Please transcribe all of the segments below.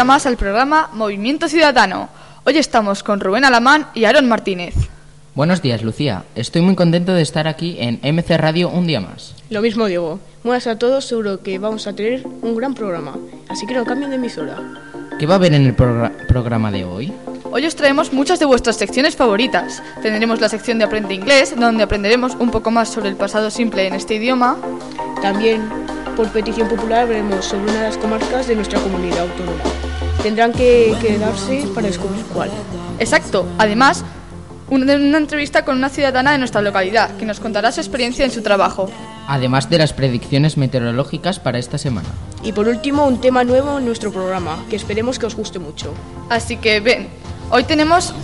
día más al programa Movimiento Ciudadano. Hoy estamos con Rubén Alamán y Aaron Martínez. Buenos días, Lucía. Estoy muy contento de estar aquí en MC Radio un día más. Lo mismo digo. Buenas a todos, seguro que vamos a tener un gran programa. Así que no cambien de emisora. ¿Qué va a haber en el progra- programa de hoy? Hoy os traemos muchas de vuestras secciones favoritas. Tendremos la sección de Aprende Inglés, donde aprenderemos un poco más sobre el pasado simple en este idioma. También, por petición popular, veremos sobre una de las comarcas de nuestra comunidad autónoma. Tendrán que quedarse para descubrir cuál. Exacto. Además, una, una entrevista con una ciudadana de nuestra localidad, que nos contará su experiencia en su trabajo. Además de las predicciones meteorológicas para esta semana. Y por último, un tema nuevo en nuestro programa, que esperemos que os guste mucho. Así que ven, hoy tenemos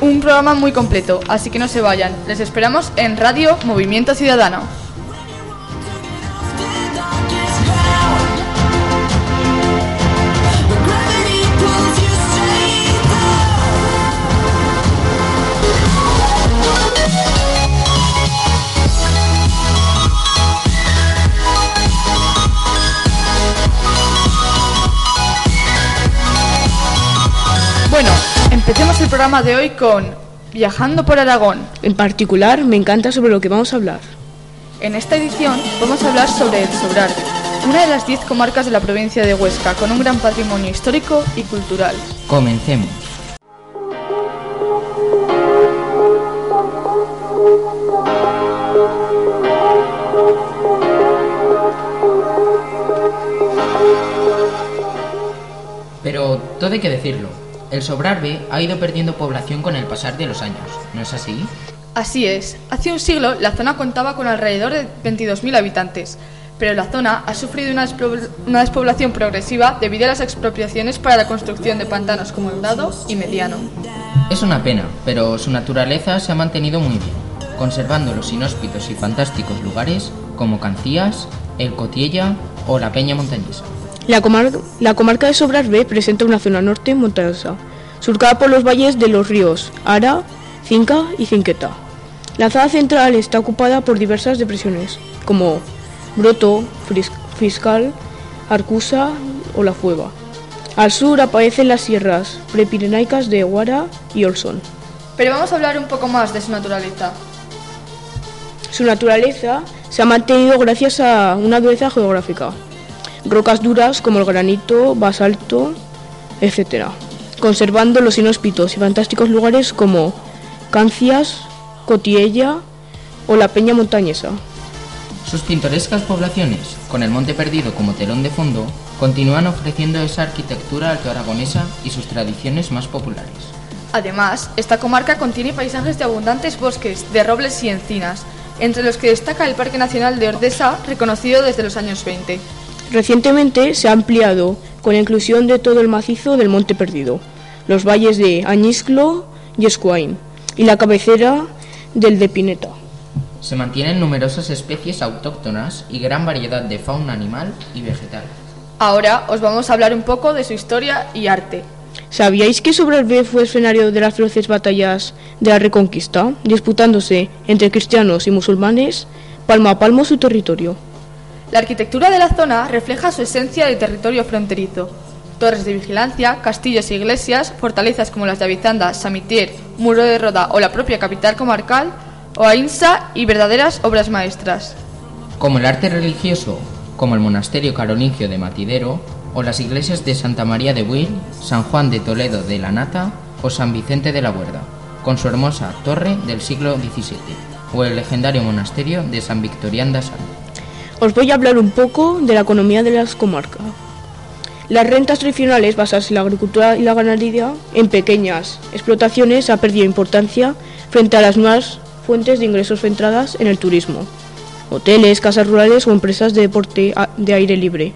un programa muy completo, así que no se vayan. Les esperamos en Radio Movimiento Ciudadano. Empecemos el programa de hoy con Viajando por Aragón. En particular, me encanta sobre lo que vamos a hablar. En esta edición vamos a hablar sobre el Sobrarbe, una de las 10 comarcas de la provincia de Huesca, con un gran patrimonio histórico y cultural. Comencemos. Pero todo hay que decirlo. El Sobrarbe ha ido perdiendo población con el pasar de los años, ¿no es así? Así es, hace un siglo la zona contaba con alrededor de 22.000 habitantes, pero la zona ha sufrido una, despoblación progresiva debido a las expropiaciones para la construcción de pantanos como el Dado y Mediano. Es una pena, pero su naturaleza se ha mantenido muy bien, conservando los inhóspitos y fantásticos lugares como Cancías, el Cotiella o la Peña Montañesa. La, comar- la comarca de Sobrarbe presenta una zona norte montañosa, surcada por los valles de los ríos Ara, Cinca y Cinqueta. La zona central está ocupada por diversas depresiones, como Broto, Fris- Fiscal, Arcusa o La Fueva. Al sur aparecen las sierras prepirenaicas de Guara y Olson. Pero vamos a hablar un poco más de su naturaleza. Su naturaleza se ha mantenido gracias a una dureza geográfica. Rocas duras como el granito, basalto, etc. Conservando los inhóspitos y fantásticos lugares como Cancias, Cotiella o la Peña Montañesa. Sus pintorescas poblaciones, con el monte perdido como telón de fondo, continúan ofreciendo esa arquitectura alto-aragonesa y sus tradiciones más populares. Además, esta comarca contiene paisajes de abundantes bosques, de robles y encinas, entre los que destaca el Parque Nacional de Ordesa, reconocido desde los años 20. Recientemente se ha ampliado con la inclusión de todo el macizo del Monte Perdido, los valles de Añisclo y Escuain y la cabecera del de Pineta. Se mantienen numerosas especies autóctonas y gran variedad de fauna animal y vegetal. Ahora os vamos a hablar un poco de su historia y arte. ¿Sabíais que Sobrarbe fue escenario de las feroces batallas de la Reconquista, disputándose entre cristianos y musulmanes palmo a palmo su territorio? La arquitectura de la zona refleja su esencia de territorio fronterizo. Torres de vigilancia, castillos e iglesias, fortalezas como las de Avizanda, Samitier, Muro de Roda o la propia capital comarcal, o Ainsa y verdaderas obras maestras. Como el arte religioso, como el monasterio carolingio de Matidero, o las iglesias de Santa María de Buil, San Juan de Toledo de la Nata o San Vicente de la Huerda, con su hermosa torre del siglo XVII, o el legendario monasterio de San Victorián de Asal. Os voy a hablar un poco de la economía de las comarcas. Las rentas tradicionales basadas en la agricultura y la ganadería en pequeñas explotaciones ha perdido importancia frente a las nuevas fuentes de ingresos centradas en el turismo. Hoteles, casas rurales o empresas de deporte de aire libre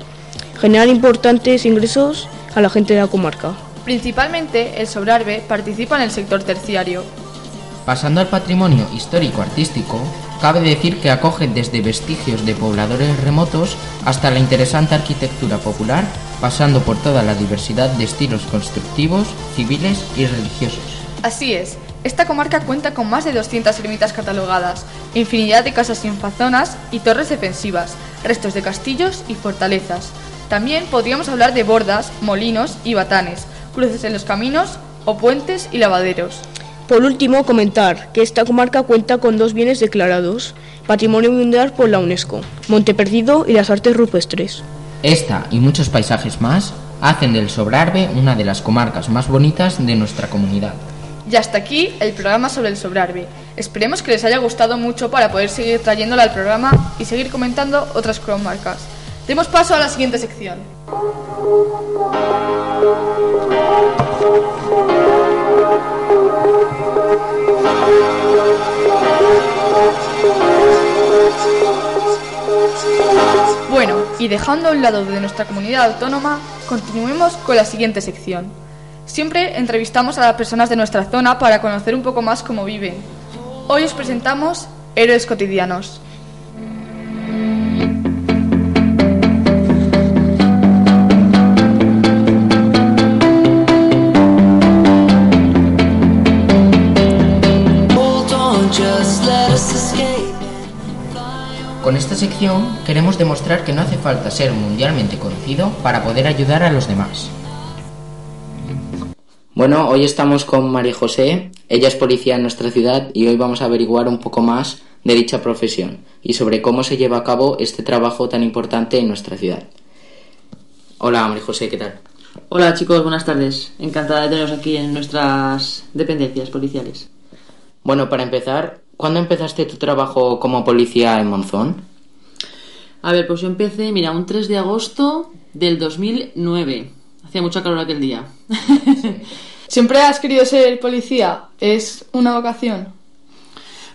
generan importantes ingresos a la gente de la comarca. Principalmente, el Sobrarbe participa en el sector terciario. Pasando al patrimonio histórico-artístico, cabe decir que acoge desde vestigios de pobladores remotos hasta la interesante arquitectura popular, pasando por toda la diversidad de estilos constructivos, civiles y religiosos. Así es, esta comarca cuenta con más de 200 ermitas catalogadas, infinidad de casas sin fazonas y torres defensivas, restos de castillos y fortalezas. También podríamos hablar de bordas, molinos y batanes, cruces en los caminos o puentes y lavaderos. Por último, comentar que esta comarca cuenta con dos bienes declarados, Patrimonio Mundial por la UNESCO, Monte Perdido y las artes rupestres. Esta y muchos paisajes más hacen del Sobrarbe una de las comarcas más bonitas de nuestra comunidad. Y hasta aquí el programa sobre el Sobrarbe. Esperemos que les haya gustado mucho para poder seguir trayéndola al programa y seguir comentando otras comarcas. Demos paso a la siguiente sección. Bueno, y dejando a un lado de nuestra comunidad autónoma, continuemos con la siguiente sección. Siempre entrevistamos a las personas de nuestra zona para conocer un poco más cómo viven. Hoy os presentamos Héroes Cotidianos. Con esta sección queremos demostrar que no hace falta ser mundialmente conocido para poder ayudar a los demás. Bueno, hoy estamos con María José, ella es policía en nuestra ciudad y hoy vamos a averiguar un poco más de dicha profesión y sobre cómo se lleva a cabo este trabajo tan importante en nuestra ciudad. Hola María José, ¿qué tal? Hola chicos, buenas tardes. Encantada de teneros aquí en nuestras dependencias policiales. Bueno, para empezar, ¿cuándo empezaste tu trabajo como policía en Monzón? A ver, pues yo empecé, mira, un 3 de agosto del 2009. Hacía mucho calor aquel día. ¿Siempre has querido ser policía? ¿Es una vocación?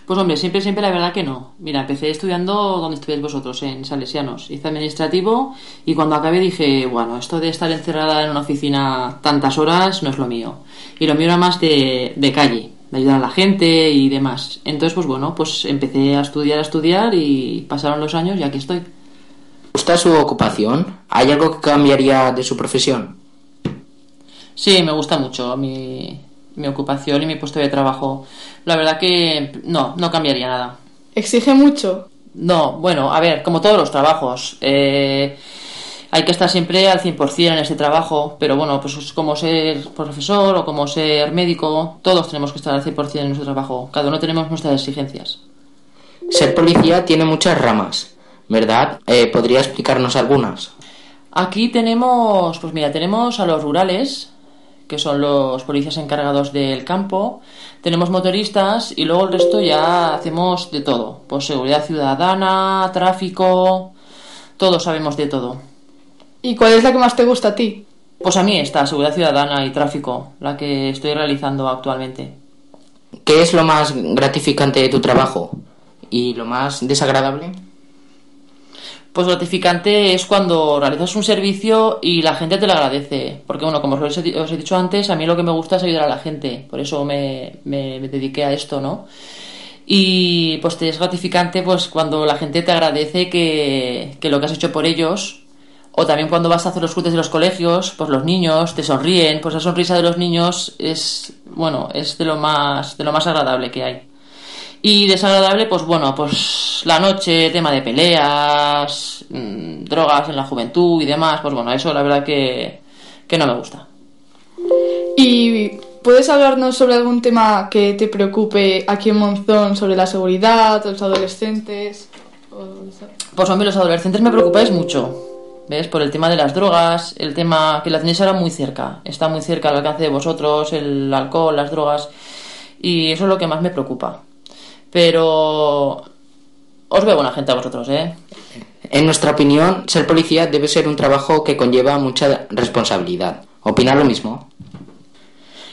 Pues hombre, siempre, siempre la verdad que no. Mira, empecé estudiando donde estudiáis vosotros, en Salesianos. Hice administrativo y cuando acabé dije, bueno, esto de estar encerrada en una oficina tantas horas no es lo mío. Y lo mío era más de, de calle, de ayudar a la gente y demás. Entonces, pues bueno, pues empecé a estudiar, a estudiar y pasaron los años y aquí estoy. ¿Gusta su ocupación? ¿Hay algo que cambiaría de su profesión? Sí, me gusta mucho mi, mi ocupación y mi puesto de trabajo. La verdad que no, no cambiaría nada. ¿Exige mucho? No, bueno, a ver, como todos los trabajos, eh, hay que estar siempre al 100% en ese trabajo, pero bueno, pues es como ser profesor o como ser médico, todos tenemos que estar al 100% en nuestro trabajo, cada uno tenemos nuestras exigencias. Ser policía tiene muchas ramas, ¿verdad? Eh, ¿Podría explicarnos algunas? Aquí tenemos, pues mira, tenemos a los rurales, que son los policías encargados del campo, tenemos motoristas y luego el resto ya hacemos de todo, pues seguridad ciudadana, tráfico, todos sabemos de todo. ¿Y cuál es la que más te gusta a ti? Pues a mí esta, seguridad ciudadana y tráfico, la que estoy realizando actualmente. ¿Qué es lo más gratificante de tu trabajo? ¿Y lo más desagradable? Pues gratificante es cuando realizas un servicio y la gente te lo agradece. Porque, bueno, como os he, os he dicho antes, a mí lo que me gusta es ayudar a la gente. Por eso me, me- me dediqué a esto, ¿no? Y pues te es gratificante pues cuando la gente te agradece que, que lo que has hecho por ellos. O también cuando vas a hacer los cruces de los colegios, pues los niños te sonríen. Pues la sonrisa de los niños es, bueno, es de lo más, de lo más agradable que hay. Y desagradable, pues bueno, pues la noche, tema de peleas, mm, drogas en la juventud y demás, pues bueno, eso la verdad que, que no me gusta. ¿Y puedes hablarnos sobre algún tema que te preocupe aquí en Monzón sobre la seguridad, los adolescentes? o? Pues a mí los adolescentes me preocupáis mucho, ¿ves? Por el tema de las drogas, el tema que la tenéis ahora muy cerca, está muy cerca al alcance de vosotros, el alcohol, las drogas, y eso es lo que más me preocupa. Pero os veo buena gente a vosotros, ¿eh? En nuestra opinión, ser policía debe ser un trabajo que conlleva mucha responsabilidad. ¿Opina lo mismo?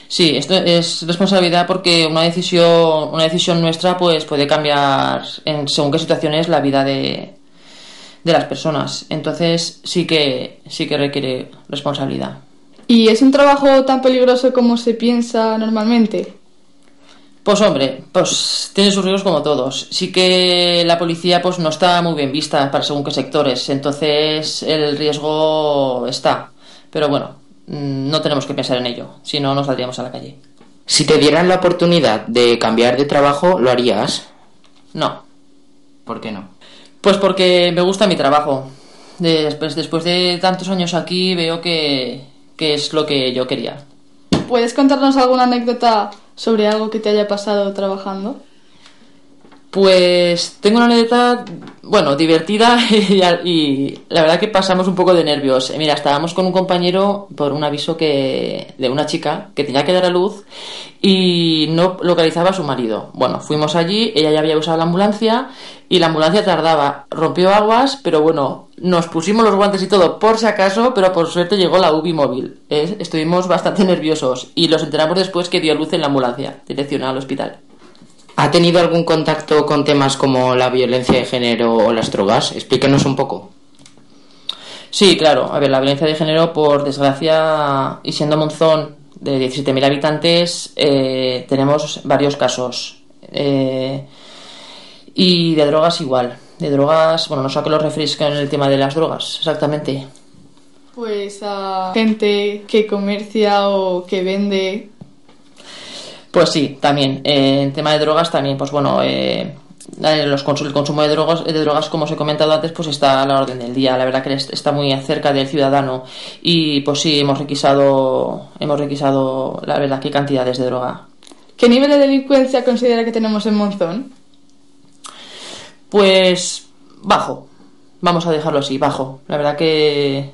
Sí, esto es responsabilidad porque una decisión, una decisión nuestra pues puede cambiar en según qué situaciones la vida de, de las personas. Entonces sí que sí que requiere responsabilidad. ¿Y es un trabajo tan peligroso como se piensa normalmente? Pues hombre, pues tiene sus riesgos como todos. Sí que la policía pues no está muy bien vista para según qué sectores, entonces el riesgo está. Pero bueno, mm, no tenemos que pensar en ello, si no nos saldríamos a la calle. Si te dieran la oportunidad de cambiar de trabajo, ¿lo harías? No, ¿Por qué no? Pues porque me gusta mi trabajo. De- Después, después de tantos años aquí veo que, que es lo que yo quería. ¿Puedes contarnos alguna anécdota sobre algo que te haya pasado trabajando? Pues tengo una anécdota, bueno, divertida y, la verdad que pasamos un poco de nervios. Eh, Mira, estábamos con un compañero por un aviso que de una chica que tenía que dar a luz y no localizaba a su marido. Bueno, fuimos allí, ella ya había usado la ambulancia y la ambulancia tardaba, rompió aguas, pero bueno, nos pusimos los guantes y todo por si acaso, pero por suerte llegó la UBI móvil. Estuvimos bastante nerviosos y los enteramos después que dio luz en la ambulancia, direccionada al hospital. ¿Ha tenido algún contacto con temas como la violencia de género o las drogas? Explíquenos un poco. Sí, claro. A ver, la violencia de género, por desgracia, y siendo Monzón de 17.000 habitantes, eh, tenemos varios casos. Eh, y de drogas igual. De drogas, bueno, no sé a qué lo referís con el tema de las drogas, exactamente. Pues a gente que comercia o que vende. Pues sí, también. Eh, en tema de drogas también, pues bueno, eh, los el consumo de drogas, de drogas, como os he comentado antes, pues está a la orden del día. La verdad que es- está muy cerca del ciudadano. Y pues sí, hemos requisado, hemos requisado, la verdad, qué cantidades de droga. ¿Qué nivel de delincuencia considera que tenemos en Monzón? Pues bajo. Vamos a dejarlo así, bajo. La verdad que,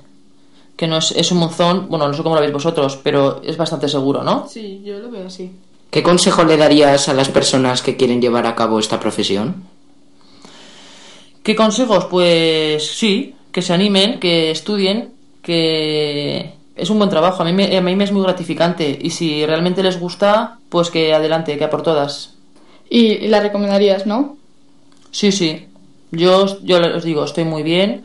que no es, es un monzón, bueno, no sé cómo lo veis vosotros, pero es bastante seguro, ¿no? Sí, yo lo veo así. ¿Qué consejo le darías a las personas que quieren llevar a cabo esta profesión? ¿Qué consejos? Pues sí, que se animen, que estudien, que es un buen trabajo. A mí, me, a mí me es muy gratificante y si realmente les gusta, pues que adelante, que a por todas. Y, y la recomendarías, ¿no? Sí, sí. Yo, yo os digo, estoy muy bien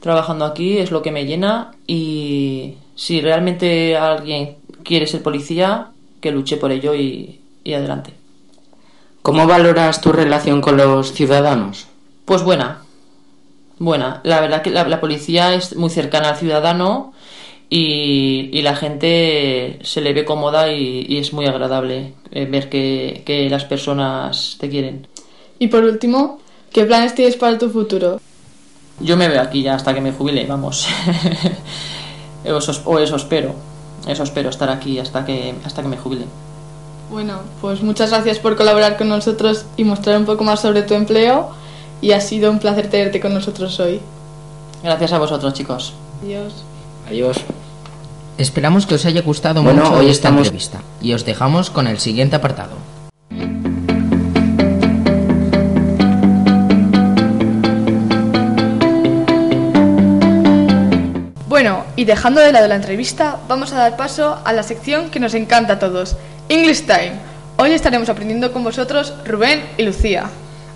trabajando aquí, es lo que me llena y si realmente alguien quiere ser policía, que luche por ello y, y adelante. ¿Cómo valoras tu relación con los ciudadanos? Pues buena, buena. La verdad que la, la policía es muy cercana al ciudadano y, y la gente se le ve cómoda y, y es muy agradable eh, ver que, que las personas te quieren. Y por último, ¿qué planes tienes para tu futuro? Yo me veo aquí ya hasta que me jubile, vamos. o, eso, o eso espero. Eso espero, estar aquí hasta que, hasta que me jubile. Bueno, pues muchas gracias por colaborar con nosotros y mostrar un poco más sobre tu empleo. Y ha sido un placer tenerte con nosotros hoy. Gracias a vosotros, chicos. Adiós. Adiós. Esperamos que os haya gustado Bueno, mucho hoy esta estamos- entrevista y os dejamos con el siguiente apartado. Y dejando de lado la entrevista, vamos a dar paso a la sección que nos encanta a todos, English Time. Hoy estaremos aprendiendo con vosotros Rubén y Lucía.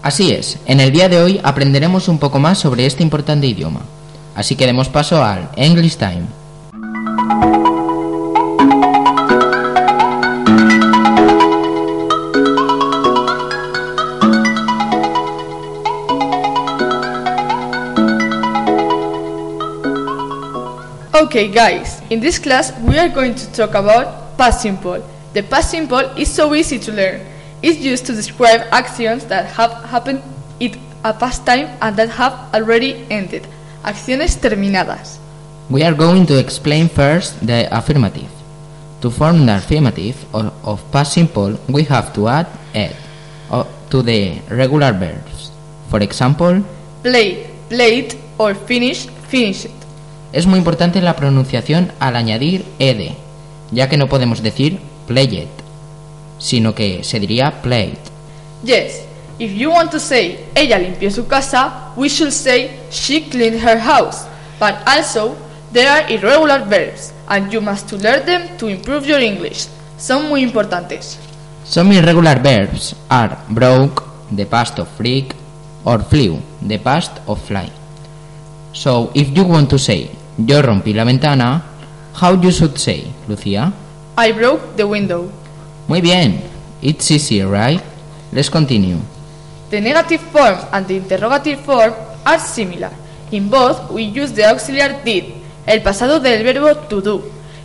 Así es, en el día de hoy aprenderemos un poco más sobre este importante idioma. Así que demos paso al English Time. Okay, guys, in this class we are going to talk about past simple. The past simple is so easy to learn. It's used to describe actions that have happened in a past time and that have already ended. Acciones terminadas. We are going to explain first the affirmative. To form the affirmative of, of past simple, we have to add ed to the regular verbs. For example, Played, played or finished, finished. Es muy importante la pronunciación al añadir ed, ya que no podemos decir played, sino que se diría played. Yes, if you want to say ella limpió su casa, we should say she cleaned her house. But also, there are irregular verbs, and you must to learn them to improve your English. Son muy importantes. Some irregular verbs are broke, the past of freak, or flew, the past of fly. So, if you want to say yo rompí la ventana, how you should say, Lucía? I broke the window. Muy bien, it's easy, right? Let's continue. The negative form and the interrogative form are similar. In both, we use the auxiliary did, el pasado del verbo to do.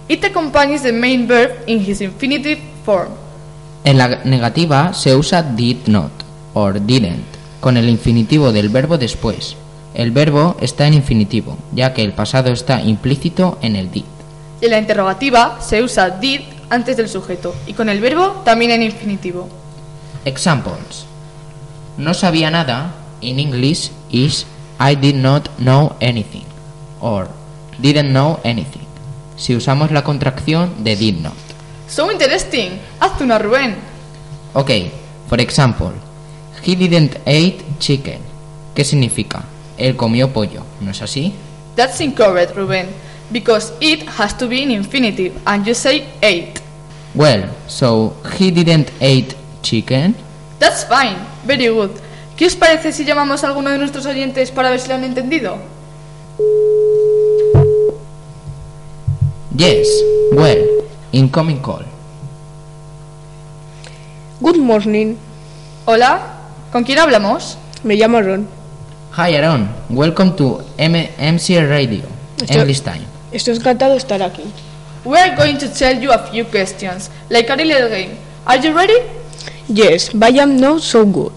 It accompanies the main verb in his infinitive form. En la negativa se usa did not or didn't con el infinitivo del verbo después. El verbo está en infinitivo, ya que el pasado está implícito en el did. En la interrogativa se usa did antes del sujeto y con el verbo también en infinitivo. Examples. No sabía nada in English is I did not know anything or didn't know anything. Si usamos la contracción de did not. So interesting. Hazte una Rubén. Ok, for example, he didn't eat chicken. ¿Qué significa? Él comió pollo, ¿no es así? That's incorrect, Rubén. Because it has to be in infinitive and you say ate. Well, so he didn't eat chicken. That's fine. Very good. ¿Qué os parece si llamamos a alguno de nuestros oyentes para ver si lo han entendido? Yes, well, incoming call. Good morning. Hola, ¿con quién hablamos? Me llamo Ron. Hi Aaron, welcome to M MCR Radio, Esto- English Time. Estoy encantado de estar aquí. We are going to tell you a few questions, like a little game. Are you ready? Yes, but I am not so good.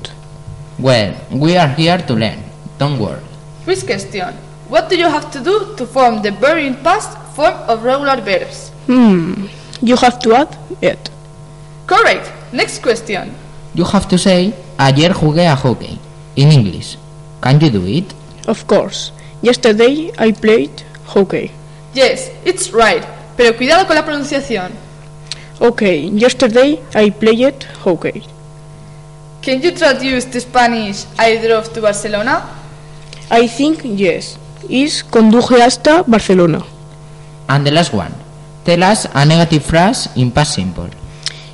Well, we are here to learn. Don't worry. First question. What do you have to do to form the verb in past form of regular verbs? Hmm, you have to add it. Correct. Next question. You have to say, ayer jugué a hockey. In English. Can you do it? Of course. Yesterday I played hockey. Yes, it's right. Pero cuidado con la pronunciación. Okay, yesterday I played hockey. Can you traduce to Spanish I drove to Barcelona? I think yes. Is conduje hasta Barcelona. And the last one. Tell us a negative phrase in past simple.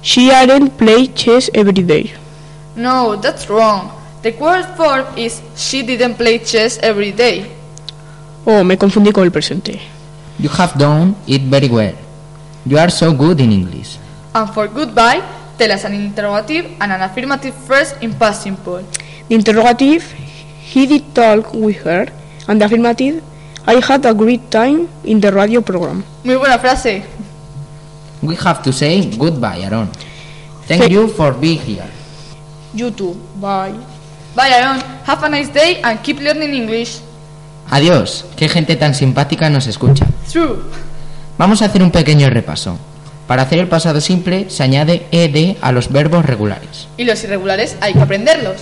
She aren't play chess every day. No, that's wrong. The correct form is she didn't play chess every day. Oh, me confundí con el presente. You have done it very well. You are so good in English. And for goodbye, tell us an interrogative and an affirmative phrase in past simple. The interrogative, he did talk with her, and the affirmative, I had a great time in the radio program. Muy buena frase. We have to say goodbye, Aaron. Thank Thank- you for being here. You too. Bye. Bye, Aaron. Have a nice day and keep learning English. Adiós. Qué gente tan simpática nos escucha. True. Vamos a hacer un pequeño repaso. Para hacer el pasado simple se añade ed a los verbos regulares. Y los irregulares hay que aprenderlos.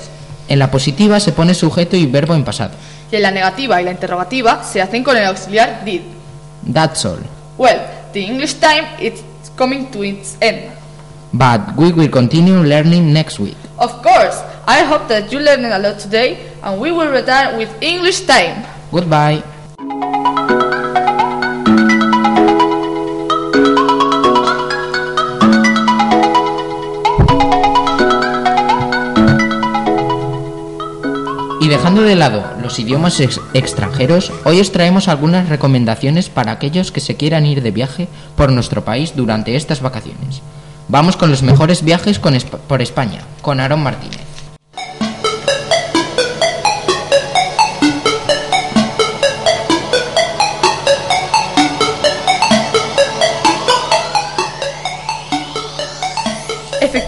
En la positiva se pone sujeto y verbo en pasado. Y en la negativa y la interrogativa se hacen con el auxiliar did. That's all. Well, the English time is coming to its end. But we will continue learning next week. Of course, I hope that you learned a lot today and we will return with English time. Goodbye. Y dejando de lado los idiomas ex- extranjeros, hoy os traemos algunas recomendaciones para aquellos que se quieran ir de viaje por nuestro país durante estas vacaciones. Vamos con los mejores viajes con Esp- por España, con Aaron Martínez.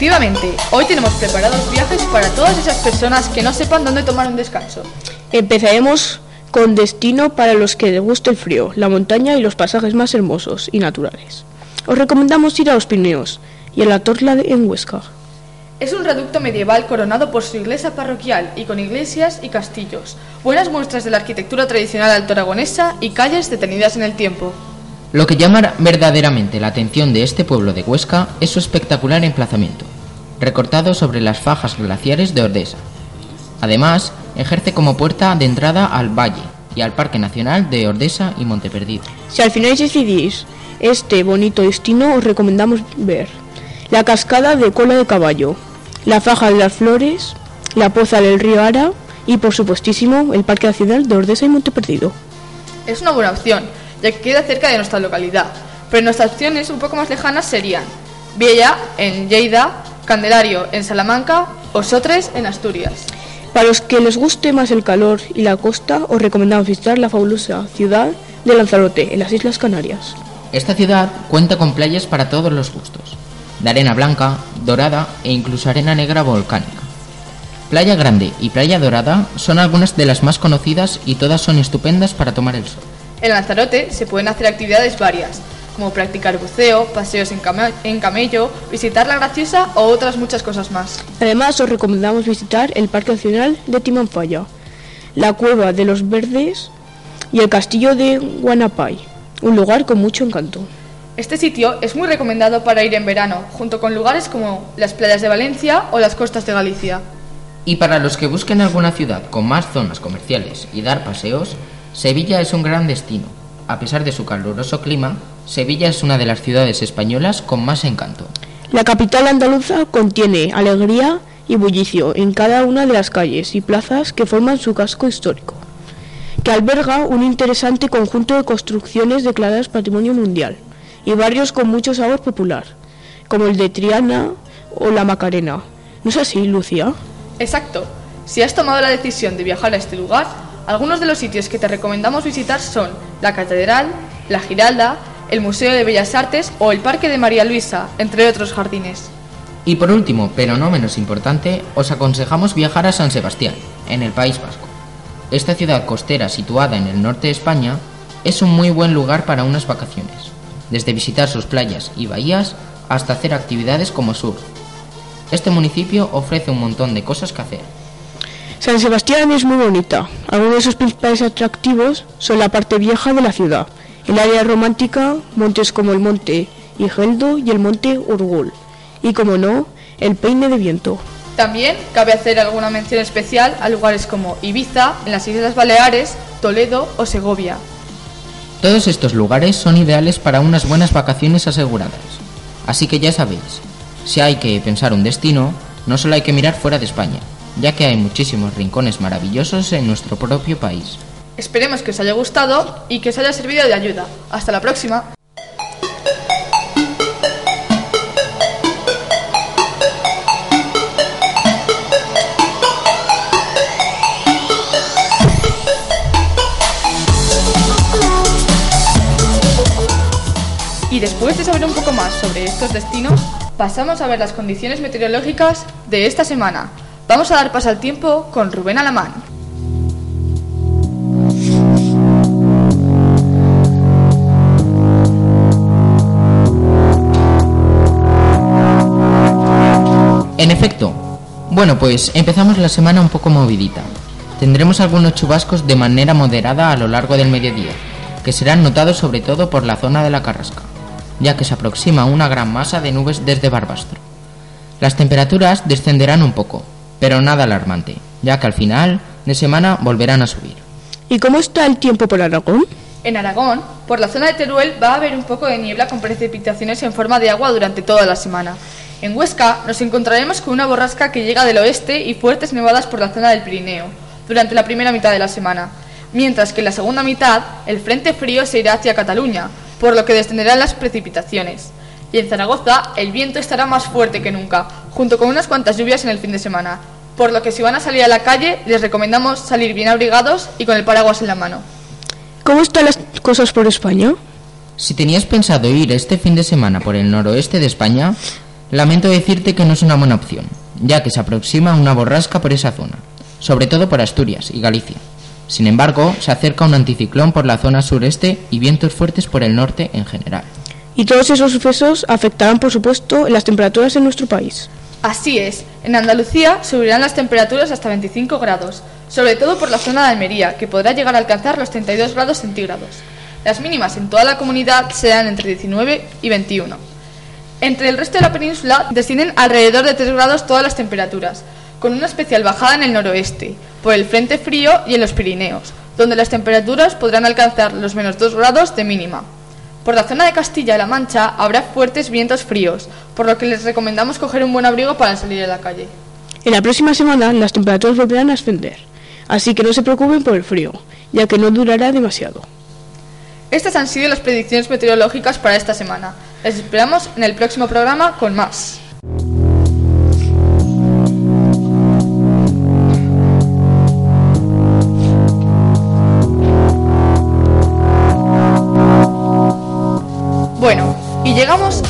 Efectivamente, hoy tenemos preparados viajes para todas esas personas que no sepan dónde tomar un descanso. Empezaremos con destino para los que les guste el frío, la montaña y los pasajes más hermosos y naturales. Os recomendamos ir a los Pirineos y a la Torla de- en Huesca. Es un reducto medieval coronado por su iglesia parroquial y con iglesias y castillos, buenas muestras de la arquitectura tradicional altoaragonesa y calles detenidas en el tiempo. Lo que llama verdaderamente la atención de este pueblo de Huesca es su espectacular emplazamiento, recortado sobre las fajas glaciares de Ordesa. Además, ejerce como puerta de entrada al valle y al Parque Nacional de Ordesa y Monteperdido. Si al final decidís este bonito destino, os recomendamos ver la cascada de cola de caballo, la faja de las flores, la poza del río Ara y, por supuestísimo, el Parque Nacional de Ordesa y Monteperdido. Es una buena opción, ya que queda cerca de nuestra localidad, pero nuestras opciones un poco más lejanas serían Viella en Lleida, Candelario en Salamanca o Sotres en Asturias. Para los que les guste más el calor y la costa, os recomendamos visitar la fabulosa ciudad de Lanzarote, en las Islas Canarias. Esta ciudad cuenta con playas para todos los gustos, de arena blanca, dorada e incluso arena negra volcánica. Playa Grande y Playa Dorada son algunas de las más conocidas y todas son estupendas para tomar el sol. En Lanzarote se pueden hacer actividades varias, como practicar buceo, paseos en, camello, visitar la graciosa o otras muchas cosas más. Además, os recomendamos visitar el Parque Nacional de Timanfaya, la Cueva de los Verdes y el Castillo de Guanapay, un lugar con mucho encanto. Este sitio es muy recomendado para ir en verano, junto con lugares como las playas de Valencia o las costas de Galicia. Y para los que busquen alguna ciudad con más zonas comerciales y dar paseos, Sevilla es un gran destino. A pesar de su caluroso clima, Sevilla es una de las ciudades españolas con más encanto. La capital andaluza contiene alegría y bullicio en cada una de las calles y plazas que forman su casco histórico, que alberga un interesante conjunto de construcciones declaradas Patrimonio Mundial y barrios con mucho sabor popular, como el de Triana o la Macarena. ¿No es así, Lucía? Exacto. Si has tomado la decisión de viajar a este lugar, algunos de los sitios que te recomendamos visitar son la Catedral, la Giralda, el Museo de Bellas Artes o el Parque de María Luisa, entre otros jardines. Y por último, pero no menos importante, os aconsejamos viajar a San Sebastián, en el País Vasco. Esta ciudad costera situada en el norte de España es un muy buen lugar para unas vacaciones, desde visitar sus playas y bahías hasta hacer actividades como surf. Este municipio ofrece un montón de cosas que hacer, San Sebastián es muy bonita. Algunos de sus principales atractivos son la parte vieja de la ciudad, el área romántica, montes como el monte Igeldo y el monte Urgul, y como no, el peine de viento. También cabe hacer alguna mención especial a lugares como Ibiza, en las Islas Baleares, Toledo o Segovia. Todos estos lugares son ideales para unas buenas vacaciones aseguradas. Así que ya sabéis, si hay que pensar un destino, no solo hay que mirar fuera de España, ya que hay muchísimos rincones maravillosos en nuestro propio país. Esperemos que os haya gustado y que os haya servido de ayuda. Hasta la próxima. Y después de saber un poco más sobre estos destinos, pasamos a ver las condiciones meteorológicas de esta semana. Vamos a dar paso al tiempo con Rubén Alamán. En efecto, bueno pues empezamos la semana un poco movidita. Tendremos algunos chubascos de manera moderada a lo largo del mediodía, que serán notados sobre todo por la zona de la Carrasca, ya que se aproxima una gran masa de nubes desde Barbastro. Las temperaturas descenderán un poco, pero nada alarmante, ya que al final de semana volverán a subir. ¿Y cómo está el tiempo por Aragón? En Aragón, por la zona de Teruel, va a haber un poco de niebla con precipitaciones en forma de agua durante toda la semana. En Huesca nos encontraremos con una borrasca que llega del oeste y fuertes nevadas por la zona del Pirineo durante la primera mitad de la semana, mientras que en la segunda mitad el frente frío se irá hacia Cataluña, por lo que descenderán las precipitaciones. Y en Zaragoza el viento estará más fuerte que nunca, junto con unas cuantas lluvias en el fin de semana, por lo que si van a salir a la calle les recomendamos salir bien abrigados y con el paraguas en la mano. ¿Cómo están las cosas por España? Si tenías pensado ir este fin de semana por el noroeste de España, lamento decirte que no es una buena opción, ya que se aproxima una borrasca por esa zona, sobre todo por Asturias y Galicia. Sin embargo, se acerca un anticiclón por la zona sureste y vientos fuertes por el norte en general. Y todos esos sucesos afectarán, por supuesto, las temperaturas en nuestro país. Así es, en Andalucía subirán las temperaturas hasta 25 grados, sobre todo por la zona de Almería, que podrá llegar a alcanzar los 32 grados centígrados. Las mínimas en toda la comunidad serán entre 19 y 21. Entre el resto de la península descienden alrededor de 3 grados todas las temperaturas, con una especial bajada en el noroeste, por el frente frío y en los Pirineos, donde las temperaturas podrán alcanzar los menos 2 grados de mínima. Por la zona de Castilla-La Mancha habrá fuertes vientos fríos, por lo que les recomendamos coger un buen abrigo para salir a la calle. En la próxima semana las temperaturas volverán a ascender, así que no se preocupen por el frío, ya que no durará demasiado. Estas han sido las predicciones meteorológicas para esta semana. Les esperamos en el próximo programa con más.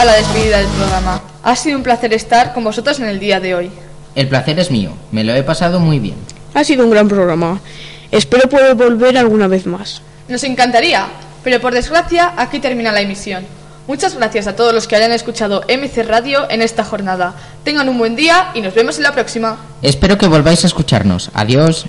A la despedida del programa. Ha sido un placer estar con vosotros en el día de hoy. El placer es mío, me lo he pasado muy bien. Ha sido un gran programa. Espero poder volver alguna vez más. Nos encantaría, pero por desgracia aquí termina la emisión. Muchas gracias a todos los que hayan escuchado MC Radio en esta jornada. Tengan un buen día y nos vemos en la próxima. Espero que volváis a escucharnos. Adiós.